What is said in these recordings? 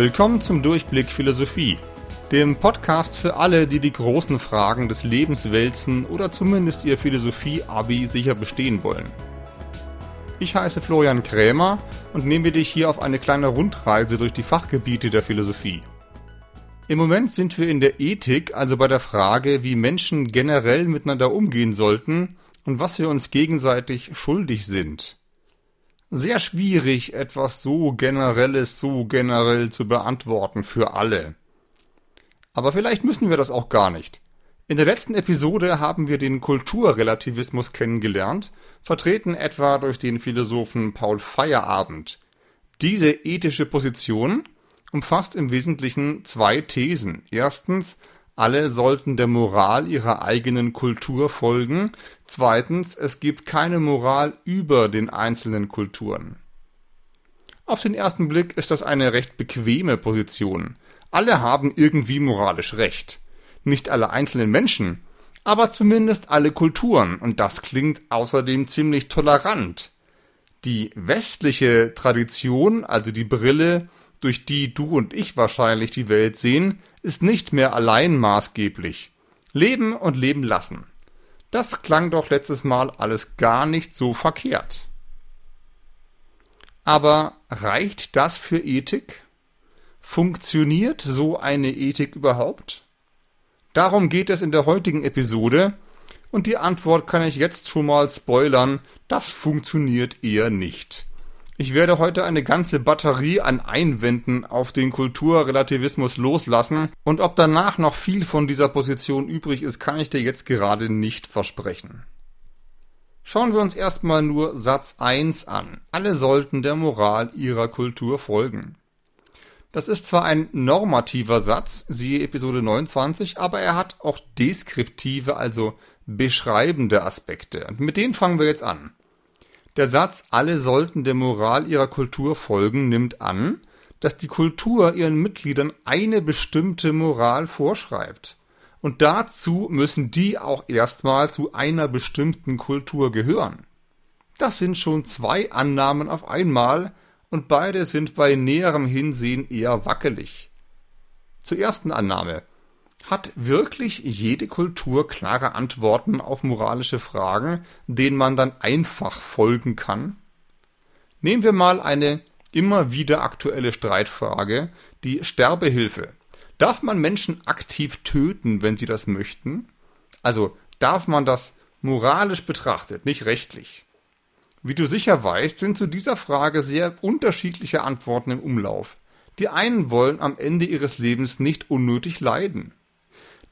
Willkommen zum Durchblick Philosophie, dem Podcast für alle, die die großen Fragen des Lebens wälzen oder zumindest ihr Philosophie-Abi sicher bestehen wollen. Ich heiße Florian Krämer und nehme dich hier auf eine kleine Rundreise durch die Fachgebiete der Philosophie. Im Moment sind wir in der Ethik, also bei der Frage, wie Menschen generell miteinander umgehen sollten und was wir uns gegenseitig schuldig sind. Sehr schwierig, etwas so Generelles so generell zu beantworten für alle. Aber vielleicht müssen wir das auch gar nicht. In der letzten Episode haben wir den Kulturrelativismus kennengelernt, vertreten etwa durch den Philosophen Paul Feyerabend. Diese ethische Position umfasst im Wesentlichen zwei Thesen. Erstens, alle sollten der Moral ihrer eigenen Kultur folgen. Zweitens, es gibt keine Moral über den einzelnen Kulturen. Auf den ersten Blick ist das eine recht bequeme Position. Alle haben irgendwie moralisch Recht nicht alle einzelnen Menschen, aber zumindest alle Kulturen, und das klingt außerdem ziemlich tolerant. Die westliche Tradition, also die Brille, durch die du und ich wahrscheinlich die Welt sehen, ist nicht mehr allein maßgeblich. Leben und leben lassen. Das klang doch letztes Mal alles gar nicht so verkehrt. Aber reicht das für Ethik? Funktioniert so eine Ethik überhaupt? Darum geht es in der heutigen Episode und die Antwort kann ich jetzt schon mal spoilern, das funktioniert eher nicht. Ich werde heute eine ganze Batterie an Einwänden auf den Kulturrelativismus loslassen und ob danach noch viel von dieser Position übrig ist, kann ich dir jetzt gerade nicht versprechen. Schauen wir uns erstmal nur Satz 1 an. Alle sollten der Moral ihrer Kultur folgen. Das ist zwar ein normativer Satz, siehe Episode 29, aber er hat auch deskriptive, also beschreibende Aspekte. Und mit denen fangen wir jetzt an. Der Satz, alle sollten der Moral ihrer Kultur folgen, nimmt an, dass die Kultur ihren Mitgliedern eine bestimmte Moral vorschreibt. Und dazu müssen die auch erstmal zu einer bestimmten Kultur gehören. Das sind schon zwei Annahmen auf einmal, und beide sind bei näherem Hinsehen eher wackelig. Zur ersten Annahme. Hat wirklich jede Kultur klare Antworten auf moralische Fragen, denen man dann einfach folgen kann? Nehmen wir mal eine immer wieder aktuelle Streitfrage, die Sterbehilfe. Darf man Menschen aktiv töten, wenn sie das möchten? Also darf man das moralisch betrachtet, nicht rechtlich? Wie du sicher weißt, sind zu dieser Frage sehr unterschiedliche Antworten im Umlauf. Die einen wollen am Ende ihres Lebens nicht unnötig leiden.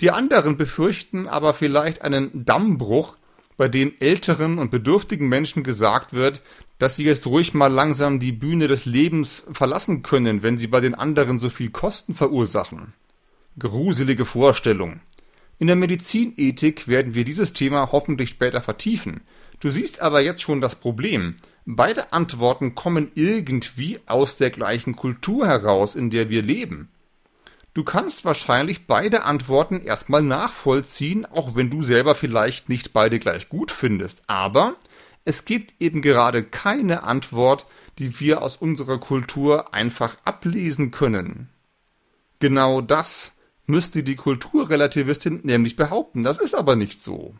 Die anderen befürchten aber vielleicht einen Dammbruch, bei dem älteren und bedürftigen Menschen gesagt wird, dass sie jetzt ruhig mal langsam die Bühne des Lebens verlassen können, wenn sie bei den anderen so viel Kosten verursachen. Gruselige Vorstellung. In der Medizinethik werden wir dieses Thema hoffentlich später vertiefen, Du siehst aber jetzt schon das Problem. Beide Antworten kommen irgendwie aus der gleichen Kultur heraus, in der wir leben. Du kannst wahrscheinlich beide Antworten erstmal nachvollziehen, auch wenn du selber vielleicht nicht beide gleich gut findest. Aber es gibt eben gerade keine Antwort, die wir aus unserer Kultur einfach ablesen können. Genau das müsste die Kulturrelativistin nämlich behaupten. Das ist aber nicht so.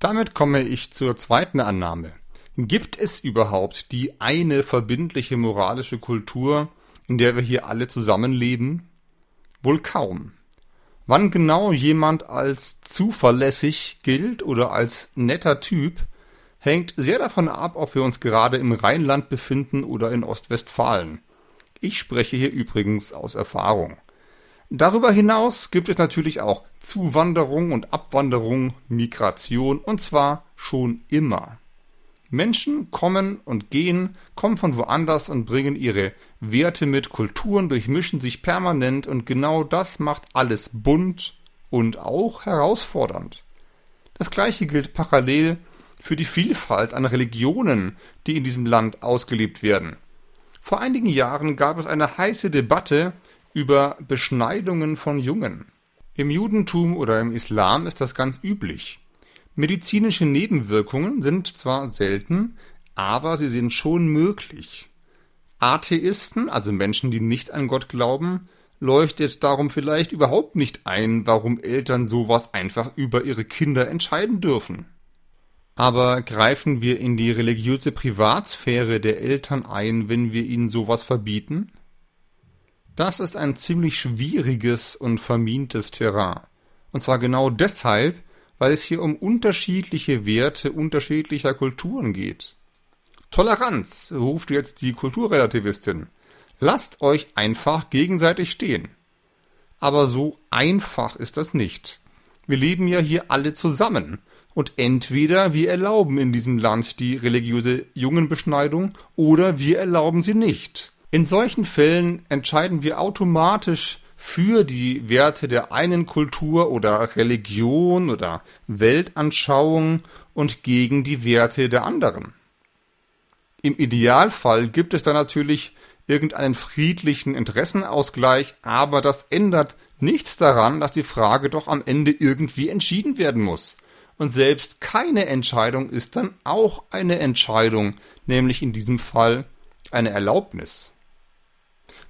Damit komme ich zur zweiten Annahme. Gibt es überhaupt die eine verbindliche moralische Kultur, in der wir hier alle zusammenleben? Wohl kaum. Wann genau jemand als zuverlässig gilt oder als netter Typ, hängt sehr davon ab, ob wir uns gerade im Rheinland befinden oder in Ostwestfalen. Ich spreche hier übrigens aus Erfahrung. Darüber hinaus gibt es natürlich auch Zuwanderung und Abwanderung, Migration und zwar schon immer. Menschen kommen und gehen, kommen von woanders und bringen ihre Werte mit, Kulturen durchmischen sich permanent und genau das macht alles bunt und auch herausfordernd. Das gleiche gilt parallel für die Vielfalt an Religionen, die in diesem Land ausgelebt werden. Vor einigen Jahren gab es eine heiße Debatte über Beschneidungen von Jungen. Im Judentum oder im Islam ist das ganz üblich. Medizinische Nebenwirkungen sind zwar selten, aber sie sind schon möglich. Atheisten, also Menschen, die nicht an Gott glauben, leuchtet darum vielleicht überhaupt nicht ein, warum Eltern sowas einfach über ihre Kinder entscheiden dürfen. Aber greifen wir in die religiöse Privatsphäre der Eltern ein, wenn wir ihnen sowas verbieten? Das ist ein ziemlich schwieriges und vermintes Terrain. Und zwar genau deshalb, weil es hier um unterschiedliche Werte unterschiedlicher Kulturen geht. Toleranz, ruft jetzt die Kulturrelativistin. Lasst euch einfach gegenseitig stehen. Aber so einfach ist das nicht. Wir leben ja hier alle zusammen. Und entweder wir erlauben in diesem Land die religiöse Jungenbeschneidung oder wir erlauben sie nicht. In solchen Fällen entscheiden wir automatisch für die Werte der einen Kultur oder Religion oder Weltanschauung und gegen die Werte der anderen. Im Idealfall gibt es da natürlich irgendeinen friedlichen Interessenausgleich, aber das ändert nichts daran, dass die Frage doch am Ende irgendwie entschieden werden muss. Und selbst keine Entscheidung ist dann auch eine Entscheidung, nämlich in diesem Fall eine Erlaubnis.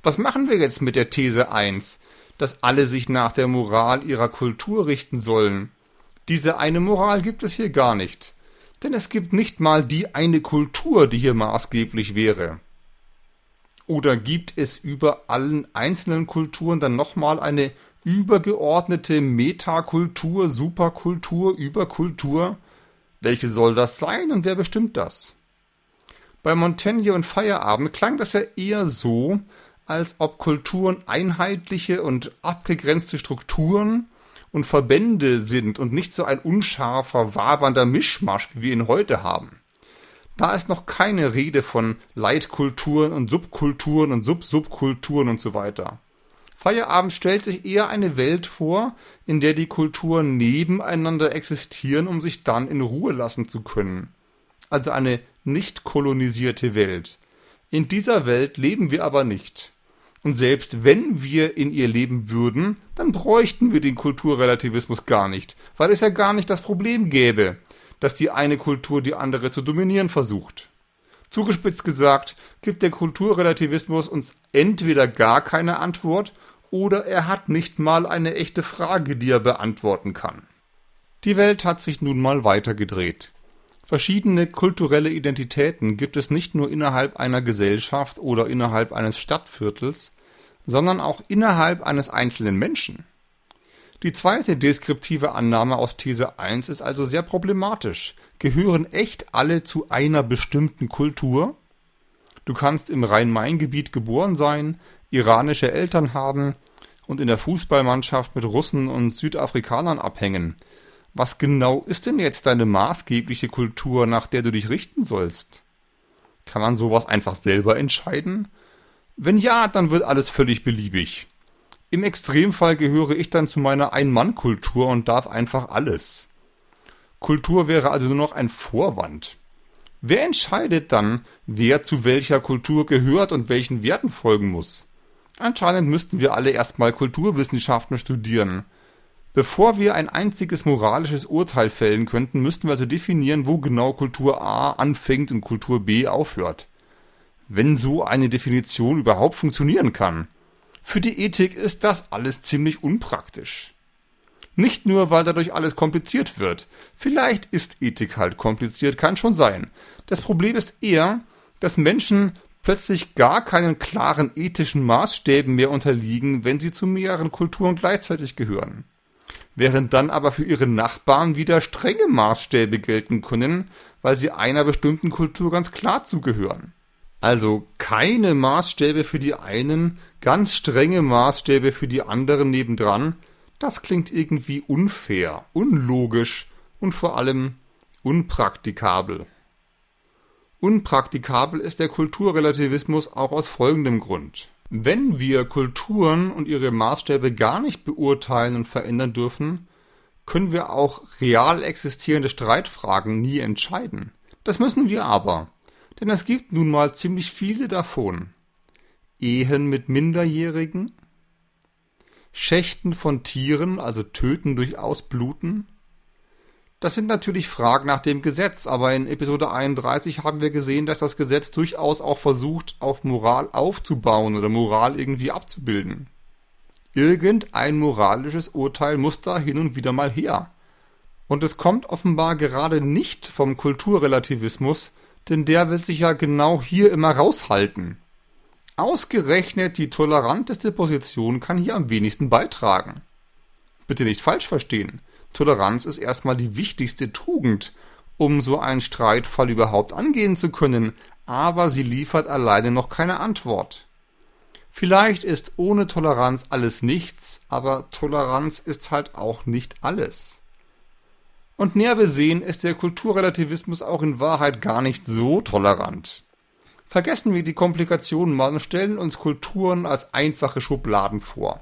Was machen wir jetzt mit der These 1, dass alle sich nach der Moral ihrer Kultur richten sollen? Diese eine Moral gibt es hier gar nicht. Denn es gibt nicht mal die eine Kultur, die hier maßgeblich wäre. Oder gibt es über allen einzelnen Kulturen dann nochmal eine übergeordnete Metakultur, Superkultur, Überkultur? Welche soll das sein und wer bestimmt das? Bei Montaigne und Feierabend klang das ja eher so, als ob Kulturen einheitliche und abgegrenzte Strukturen und Verbände sind und nicht so ein unscharfer, wabernder Mischmasch, wie wir ihn heute haben. Da ist noch keine Rede von Leitkulturen und Subkulturen und Subsubkulturen und so weiter. Feierabend stellt sich eher eine Welt vor, in der die Kulturen nebeneinander existieren, um sich dann in Ruhe lassen zu können. Also eine nicht kolonisierte Welt. In dieser Welt leben wir aber nicht. Und selbst wenn wir in ihr leben würden, dann bräuchten wir den Kulturrelativismus gar nicht, weil es ja gar nicht das Problem gäbe, dass die eine Kultur die andere zu dominieren versucht. Zugespitzt gesagt, gibt der Kulturrelativismus uns entweder gar keine Antwort oder er hat nicht mal eine echte Frage, die er beantworten kann. Die Welt hat sich nun mal weitergedreht. Verschiedene kulturelle Identitäten gibt es nicht nur innerhalb einer Gesellschaft oder innerhalb eines Stadtviertels, sondern auch innerhalb eines einzelnen Menschen. Die zweite deskriptive Annahme aus These 1 ist also sehr problematisch. Gehören echt alle zu einer bestimmten Kultur? Du kannst im Rhein-Main-Gebiet geboren sein, iranische Eltern haben und in der Fußballmannschaft mit Russen und Südafrikanern abhängen. Was genau ist denn jetzt deine maßgebliche Kultur, nach der du dich richten sollst? Kann man sowas einfach selber entscheiden? Wenn ja, dann wird alles völlig beliebig. Im Extremfall gehöre ich dann zu meiner Ein-Mann-Kultur und darf einfach alles. Kultur wäre also nur noch ein Vorwand. Wer entscheidet dann, wer zu welcher Kultur gehört und welchen Werten folgen muss? Anscheinend müssten wir alle erstmal Kulturwissenschaften studieren. Bevor wir ein einziges moralisches Urteil fällen könnten, müssten wir also definieren, wo genau Kultur A anfängt und Kultur B aufhört. Wenn so eine Definition überhaupt funktionieren kann. Für die Ethik ist das alles ziemlich unpraktisch. Nicht nur, weil dadurch alles kompliziert wird. Vielleicht ist Ethik halt kompliziert, kann schon sein. Das Problem ist eher, dass Menschen plötzlich gar keinen klaren ethischen Maßstäben mehr unterliegen, wenn sie zu mehreren Kulturen gleichzeitig gehören während dann aber für ihre Nachbarn wieder strenge Maßstäbe gelten können, weil sie einer bestimmten Kultur ganz klar zugehören. Also keine Maßstäbe für die einen, ganz strenge Maßstäbe für die anderen nebendran, das klingt irgendwie unfair, unlogisch und vor allem unpraktikabel. Unpraktikabel ist der Kulturrelativismus auch aus folgendem Grund. Wenn wir Kulturen und ihre Maßstäbe gar nicht beurteilen und verändern dürfen, können wir auch real existierende Streitfragen nie entscheiden. Das müssen wir aber, denn es gibt nun mal ziemlich viele davon. Ehen mit Minderjährigen, Schächten von Tieren, also Töten durch Ausbluten, Das sind natürlich Fragen nach dem Gesetz, aber in Episode 31 haben wir gesehen, dass das Gesetz durchaus auch versucht, auf Moral aufzubauen oder Moral irgendwie abzubilden. Irgendein moralisches Urteil muss da hin und wieder mal her. Und es kommt offenbar gerade nicht vom Kulturrelativismus, denn der will sich ja genau hier immer raushalten. Ausgerechnet die toleranteste Position kann hier am wenigsten beitragen. Bitte nicht falsch verstehen. Toleranz ist erstmal die wichtigste Tugend, um so einen Streitfall überhaupt angehen zu können, aber sie liefert alleine noch keine Antwort. Vielleicht ist ohne Toleranz alles nichts, aber Toleranz ist halt auch nicht alles. Und näher wir sehen, ist der Kulturrelativismus auch in Wahrheit gar nicht so tolerant. Vergessen wir die Komplikationen mal und stellen uns Kulturen als einfache Schubladen vor.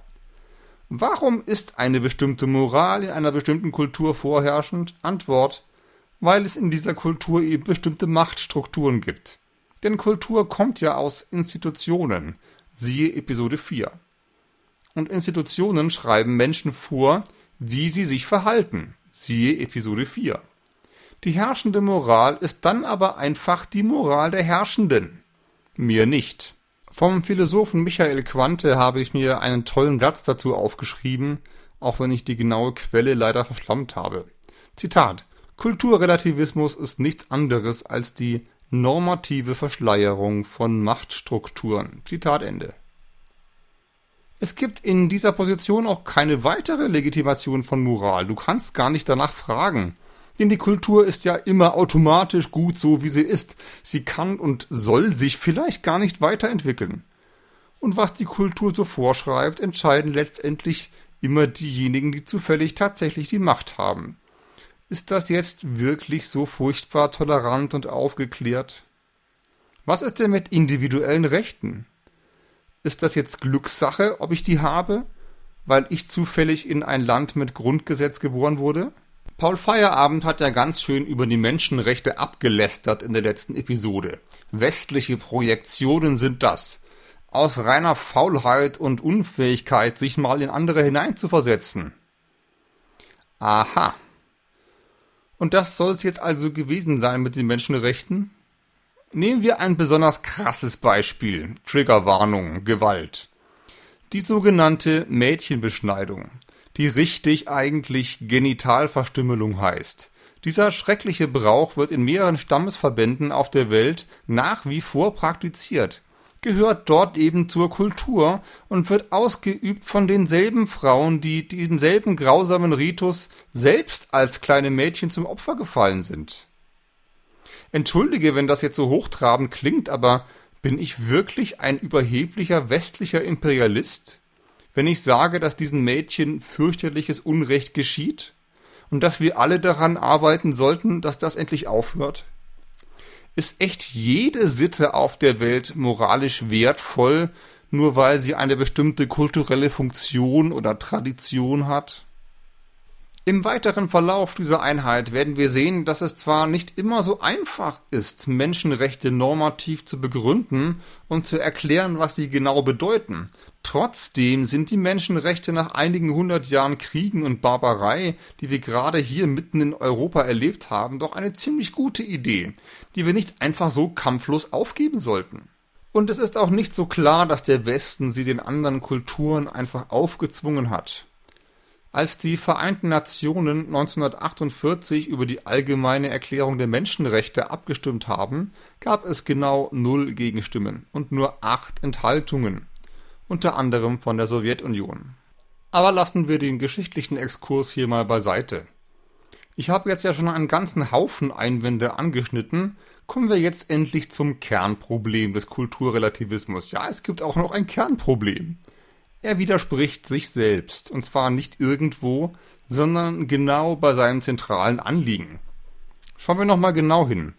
Warum ist eine bestimmte Moral in einer bestimmten Kultur vorherrschend? Antwort, weil es in dieser Kultur eben bestimmte Machtstrukturen gibt. Denn Kultur kommt ja aus Institutionen, siehe Episode 4. Und Institutionen schreiben Menschen vor, wie sie sich verhalten, Siehe Episode 4. Die herrschende Moral ist dann aber einfach die Moral der Herrschenden. Mir nicht. Vom Philosophen Michael Quante habe ich mir einen tollen Satz dazu aufgeschrieben, auch wenn ich die genaue Quelle leider verschlammt habe. Zitat Kulturrelativismus ist nichts anderes als die normative Verschleierung von Machtstrukturen. Zitat Ende. Es gibt in dieser Position auch keine weitere Legitimation von Moral. Du kannst gar nicht danach fragen. Denn die Kultur ist ja immer automatisch gut so, wie sie ist. Sie kann und soll sich vielleicht gar nicht weiterentwickeln. Und was die Kultur so vorschreibt, entscheiden letztendlich immer diejenigen, die zufällig tatsächlich die Macht haben. Ist das jetzt wirklich so furchtbar tolerant und aufgeklärt? Was ist denn mit individuellen Rechten? Ist das jetzt Glückssache, ob ich die habe, weil ich zufällig in ein Land mit Grundgesetz geboren wurde? Paul Feierabend hat ja ganz schön über die Menschenrechte abgelästert in der letzten Episode. Westliche Projektionen sind das. Aus reiner Faulheit und Unfähigkeit, sich mal in andere hineinzuversetzen. Aha. Und das soll es jetzt also gewesen sein mit den Menschenrechten? Nehmen wir ein besonders krasses Beispiel. Triggerwarnung, Gewalt. Die sogenannte Mädchenbeschneidung, die richtig eigentlich Genitalverstümmelung heißt. Dieser schreckliche Brauch wird in mehreren Stammesverbänden auf der Welt nach wie vor praktiziert, gehört dort eben zur Kultur und wird ausgeübt von denselben Frauen, die demselben grausamen Ritus selbst als kleine Mädchen zum Opfer gefallen sind. Entschuldige, wenn das jetzt so hochtrabend klingt, aber bin ich wirklich ein überheblicher westlicher Imperialist, wenn ich sage, dass diesen Mädchen fürchterliches Unrecht geschieht und dass wir alle daran arbeiten sollten, dass das endlich aufhört? Ist echt jede Sitte auf der Welt moralisch wertvoll, nur weil sie eine bestimmte kulturelle Funktion oder Tradition hat? Im weiteren Verlauf dieser Einheit werden wir sehen, dass es zwar nicht immer so einfach ist, Menschenrechte normativ zu begründen und zu erklären, was sie genau bedeuten. Trotzdem sind die Menschenrechte nach einigen hundert Jahren Kriegen und Barbarei, die wir gerade hier mitten in Europa erlebt haben, doch eine ziemlich gute Idee, die wir nicht einfach so kampflos aufgeben sollten. Und es ist auch nicht so klar, dass der Westen sie den anderen Kulturen einfach aufgezwungen hat. Als die Vereinten Nationen 1948 über die Allgemeine Erklärung der Menschenrechte abgestimmt haben, gab es genau null Gegenstimmen und nur acht Enthaltungen, unter anderem von der Sowjetunion. Aber lassen wir den geschichtlichen Exkurs hier mal beiseite. Ich habe jetzt ja schon einen ganzen Haufen Einwände angeschnitten, kommen wir jetzt endlich zum Kernproblem des Kulturrelativismus. Ja, es gibt auch noch ein Kernproblem. Er widerspricht sich selbst, und zwar nicht irgendwo, sondern genau bei seinem zentralen Anliegen. Schauen wir nochmal genau hin.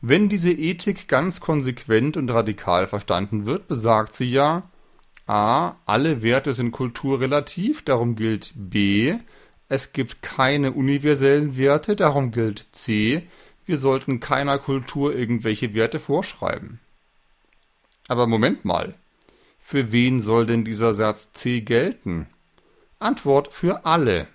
Wenn diese Ethik ganz konsequent und radikal verstanden wird, besagt sie ja, a. Alle Werte sind kulturrelativ, darum gilt b. Es gibt keine universellen Werte, darum gilt c. Wir sollten keiner Kultur irgendwelche Werte vorschreiben. Aber Moment mal. Für wen soll denn dieser Satz C gelten? Antwort für alle.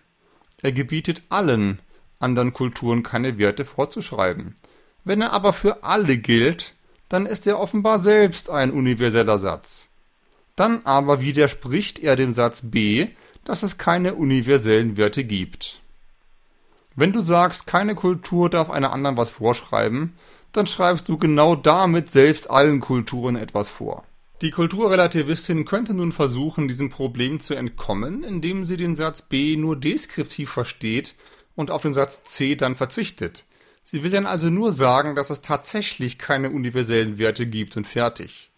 Er gebietet allen, anderen Kulturen keine Werte vorzuschreiben. Wenn er aber für alle gilt, dann ist er offenbar selbst ein universeller Satz. Dann aber widerspricht er dem Satz B, dass es keine universellen Werte gibt. Wenn du sagst, keine Kultur darf einer anderen was vorschreiben, dann schreibst du genau damit selbst allen Kulturen etwas vor. Die Kulturrelativistin könnte nun versuchen, diesem Problem zu entkommen, indem sie den Satz B nur deskriptiv versteht und auf den Satz C dann verzichtet. Sie will dann also nur sagen, dass es tatsächlich keine universellen Werte gibt und fertig.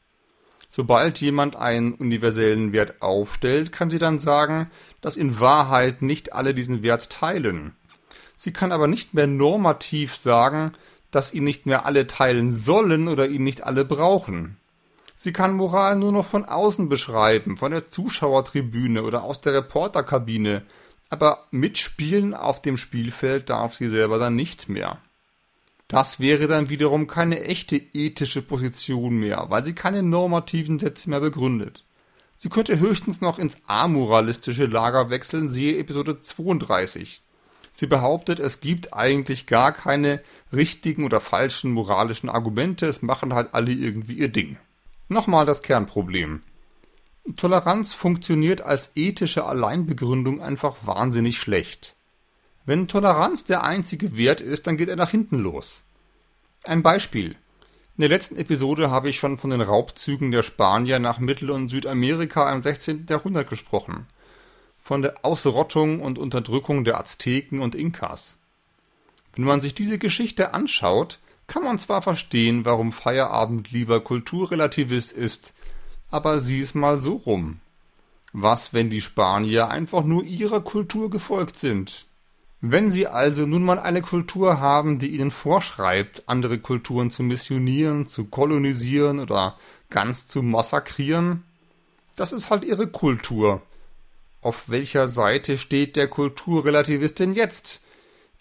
Sobald jemand einen universellen Wert aufstellt, kann sie dann sagen, dass in Wahrheit nicht alle diesen Wert teilen. Sie kann aber nicht mehr normativ sagen, dass ihn nicht mehr alle teilen sollen oder ihn nicht alle brauchen. Sie kann Moral nur noch von außen beschreiben, von der Zuschauertribüne oder aus der Reporterkabine, aber mitspielen auf dem Spielfeld darf sie selber dann nicht mehr. Das wäre dann wiederum keine echte ethische Position mehr, weil sie keine normativen Sätze mehr begründet. Sie könnte höchstens noch ins amoralistische Lager wechseln, siehe Episode 32. Sie behauptet, es gibt eigentlich gar keine richtigen oder falschen moralischen Argumente, es machen halt alle irgendwie ihr Ding. Nochmal das Kernproblem. Toleranz funktioniert als ethische Alleinbegründung einfach wahnsinnig schlecht. Wenn Toleranz der einzige Wert ist, dann geht er nach hinten los. Ein Beispiel. In der letzten Episode habe ich schon von den Raubzügen der Spanier nach Mittel- und Südamerika im 16. Jahrhundert gesprochen von der Ausrottung und Unterdrückung der Azteken und Inkas. Wenn man sich diese Geschichte anschaut, kann man zwar verstehen, warum Feierabend lieber Kulturrelativist ist, aber sieh's mal so rum. Was, wenn die Spanier einfach nur ihrer Kultur gefolgt sind? Wenn sie also nun mal eine Kultur haben, die ihnen vorschreibt, andere Kulturen zu missionieren, zu kolonisieren oder ganz zu massakrieren, das ist halt ihre Kultur. Auf welcher Seite steht der Kulturrelativist denn jetzt?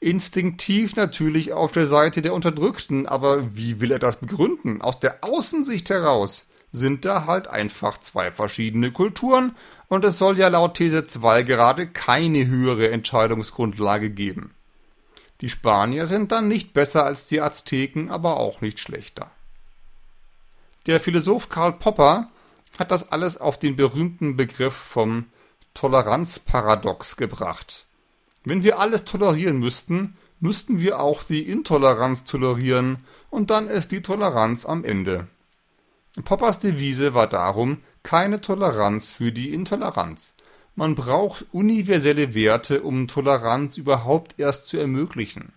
Instinktiv natürlich auf der Seite der Unterdrückten, aber wie will er das begründen? Aus der Außensicht heraus sind da halt einfach zwei verschiedene Kulturen und es soll ja laut These 2 gerade keine höhere Entscheidungsgrundlage geben. Die Spanier sind dann nicht besser als die Azteken, aber auch nicht schlechter. Der Philosoph Karl Popper hat das alles auf den berühmten Begriff vom Toleranzparadox gebracht. Wenn wir alles tolerieren müssten, müssten wir auch die Intoleranz tolerieren und dann ist die Toleranz am Ende. Poppers Devise war darum keine Toleranz für die Intoleranz. Man braucht universelle Werte, um Toleranz überhaupt erst zu ermöglichen.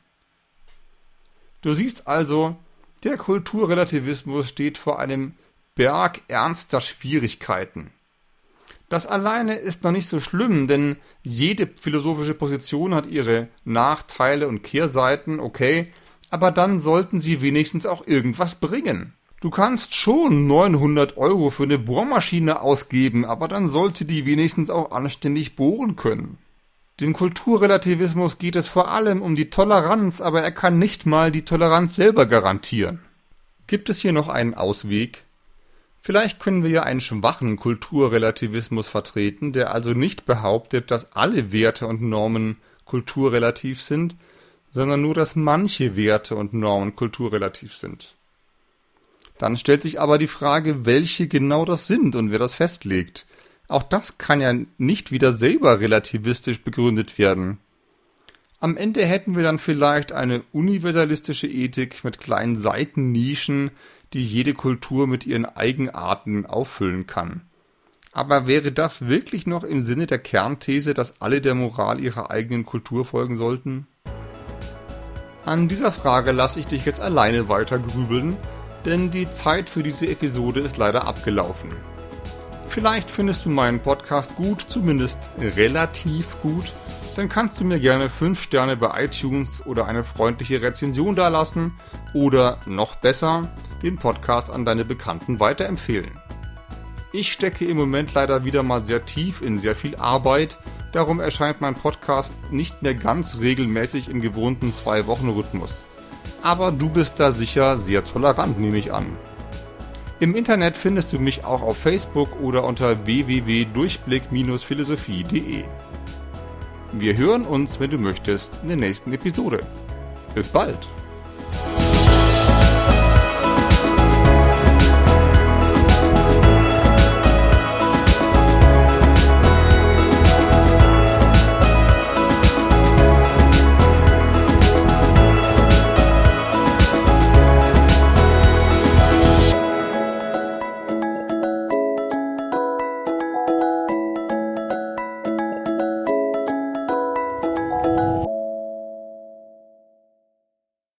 Du siehst also, der Kulturrelativismus steht vor einem Berg ernster Schwierigkeiten. Das alleine ist noch nicht so schlimm, denn jede philosophische Position hat ihre Nachteile und Kehrseiten, okay, aber dann sollten sie wenigstens auch irgendwas bringen. Du kannst schon 900 Euro für eine Bohrmaschine ausgeben, aber dann sollte die wenigstens auch anständig bohren können. Dem Kulturrelativismus geht es vor allem um die Toleranz, aber er kann nicht mal die Toleranz selber garantieren. Gibt es hier noch einen Ausweg? Vielleicht können wir ja einen schwachen Kulturrelativismus vertreten, der also nicht behauptet, dass alle Werte und Normen kulturrelativ sind, sondern nur, dass manche Werte und Normen kulturrelativ sind. Dann stellt sich aber die Frage, welche genau das sind und wer das festlegt. Auch das kann ja nicht wieder selber relativistisch begründet werden. Am Ende hätten wir dann vielleicht eine universalistische Ethik mit kleinen Seitennischen, die jede Kultur mit ihren Eigenarten auffüllen kann. Aber wäre das wirklich noch im Sinne der Kernthese, dass alle der Moral ihrer eigenen Kultur folgen sollten? An dieser Frage lasse ich dich jetzt alleine weiter grübeln, denn die Zeit für diese Episode ist leider abgelaufen. Vielleicht findest du meinen Podcast gut, zumindest relativ gut, dann kannst du mir gerne 5 Sterne bei iTunes oder eine freundliche Rezension dalassen oder noch besser, den Podcast an deine Bekannten weiterempfehlen. Ich stecke im Moment leider wieder mal sehr tief in sehr viel Arbeit, darum erscheint mein Podcast nicht mehr ganz regelmäßig im gewohnten 2-Wochen-Rhythmus. Aber du bist da sicher sehr tolerant, nehme ich an. Im Internet findest du mich auch auf Facebook oder unter www.durchblick-philosophie.de. Wir hören uns, wenn du möchtest, in der nächsten Episode. Bis bald!